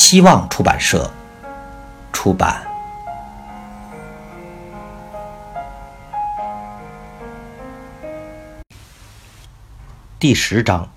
希望出版社出版。第十章：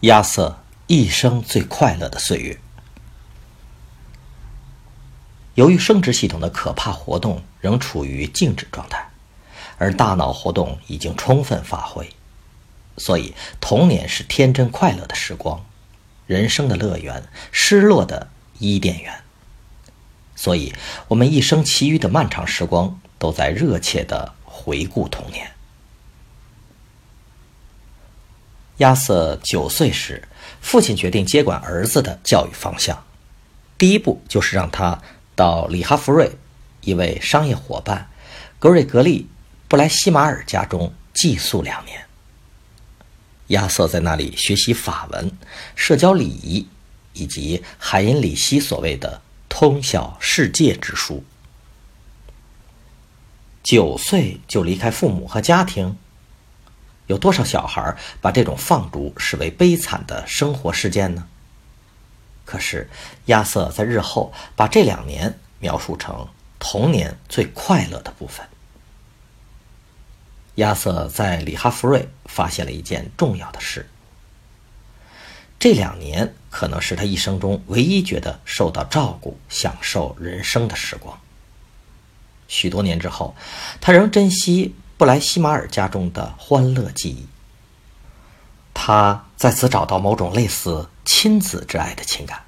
亚瑟一生最快乐的岁月。由于生殖系统的可怕活动仍处于静止状态，而大脑活动已经充分发挥，所以童年是天真快乐的时光。人生的乐园，失落的伊甸园。所以，我们一生其余的漫长时光，都在热切的回顾童年。亚瑟九岁时，父亲决定接管儿子的教育方向。第一步就是让他到里哈弗瑞一位商业伙伴格瑞格利·布莱西马尔家中寄宿两年。亚瑟在那里学习法文、社交礼仪，以及海因里希所谓的“通晓世界之书”。九岁就离开父母和家庭，有多少小孩把这种放逐视为悲惨的生活事件呢？可是亚瑟在日后把这两年描述成童年最快乐的部分。亚瑟在里哈弗瑞发现了一件重要的事：这两年可能是他一生中唯一觉得受到照顾、享受人生的时光。许多年之后，他仍珍惜布莱西马尔家中的欢乐记忆。他在此找到某种类似亲子之爱的情感。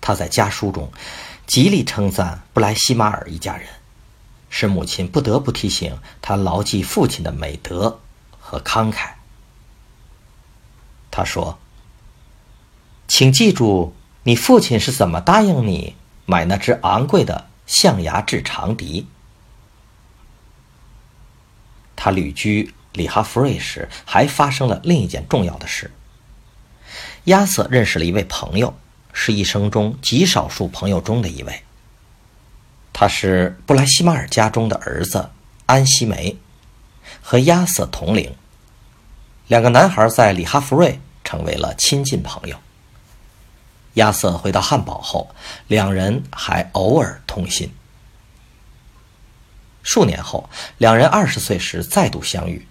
他在家书中极力称赞布莱西马尔一家人。使母亲不得不提醒他牢记父亲的美德和慷慨。他说：“请记住，你父亲是怎么答应你买那只昂贵的象牙制长笛。”他旅居里哈弗瑞时，还发生了另一件重要的事。亚瑟认识了一位朋友，是一生中极少数朋友中的一位。他是布莱西马尔家中的儿子安西梅，和亚瑟同龄。两个男孩在里哈弗瑞成为了亲近朋友。亚瑟回到汉堡后，两人还偶尔通信。数年后，两人二十岁时再度相遇，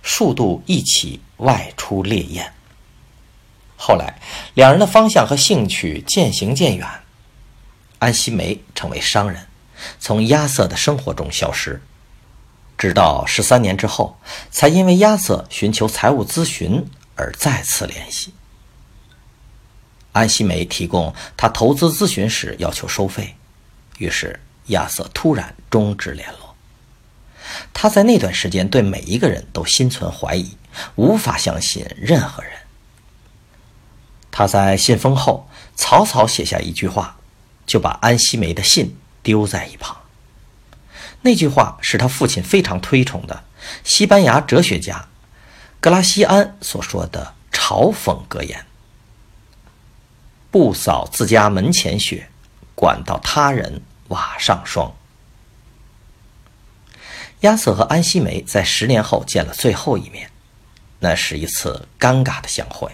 数度一起外出猎艳。后来，两人的方向和兴趣渐行渐远，安西梅成为商人。从亚瑟的生活中消失，直到十三年之后，才因为亚瑟寻求财务咨询而再次联系。安西梅提供他投资咨询时要求收费，于是亚瑟突然终止联络。他在那段时间对每一个人都心存怀疑，无法相信任何人。他在信封后草草写下一句话，就把安西梅的信。丢在一旁。那句话是他父亲非常推崇的西班牙哲学家格拉西安所说的嘲讽格言：“不扫自家门前雪，管到他人瓦上霜。”亚瑟和安西梅在十年后见了最后一面，那是一次尴尬的相会，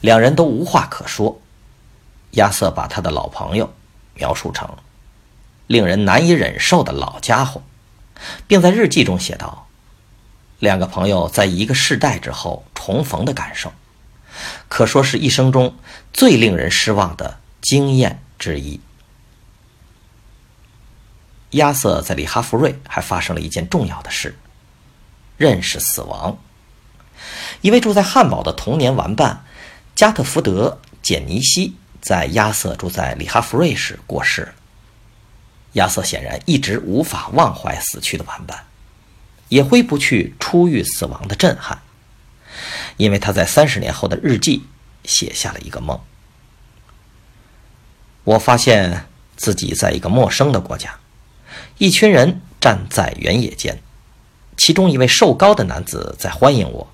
两人都无话可说。亚瑟把他的老朋友描述成。令人难以忍受的老家伙，并在日记中写道：“两个朋友在一个世代之后重逢的感受，可说是一生中最令人失望的经验之一。”亚瑟在里哈弗瑞还发生了一件重要的事：认识死亡。一位住在汉堡的童年玩伴加特福德·简尼西，在亚瑟住在里哈弗瑞时过世。亚瑟显然一直无法忘怀死去的玩伴，也挥不去初遇死亡的震撼，因为他在三十年后的日记写下了一个梦。我发现自己在一个陌生的国家，一群人站在原野间，其中一位瘦高的男子在欢迎我。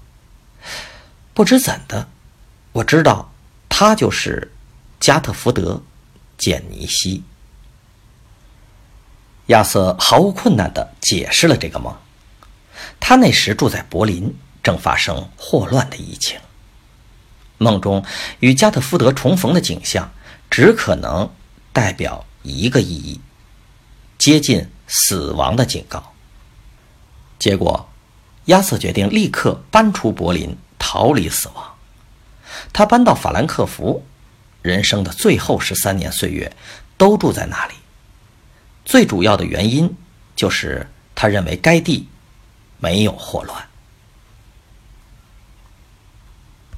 不知怎的，我知道他就是加特福德·简尼西。亚瑟毫无困难地解释了这个梦。他那时住在柏林，正发生霍乱的疫情。梦中与加特福德重逢的景象，只可能代表一个意义：接近死亡的警告。结果，亚瑟决定立刻搬出柏林，逃离死亡。他搬到法兰克福，人生的最后十三年岁月都住在那里。最主要的原因就是他认为该地没有霍乱。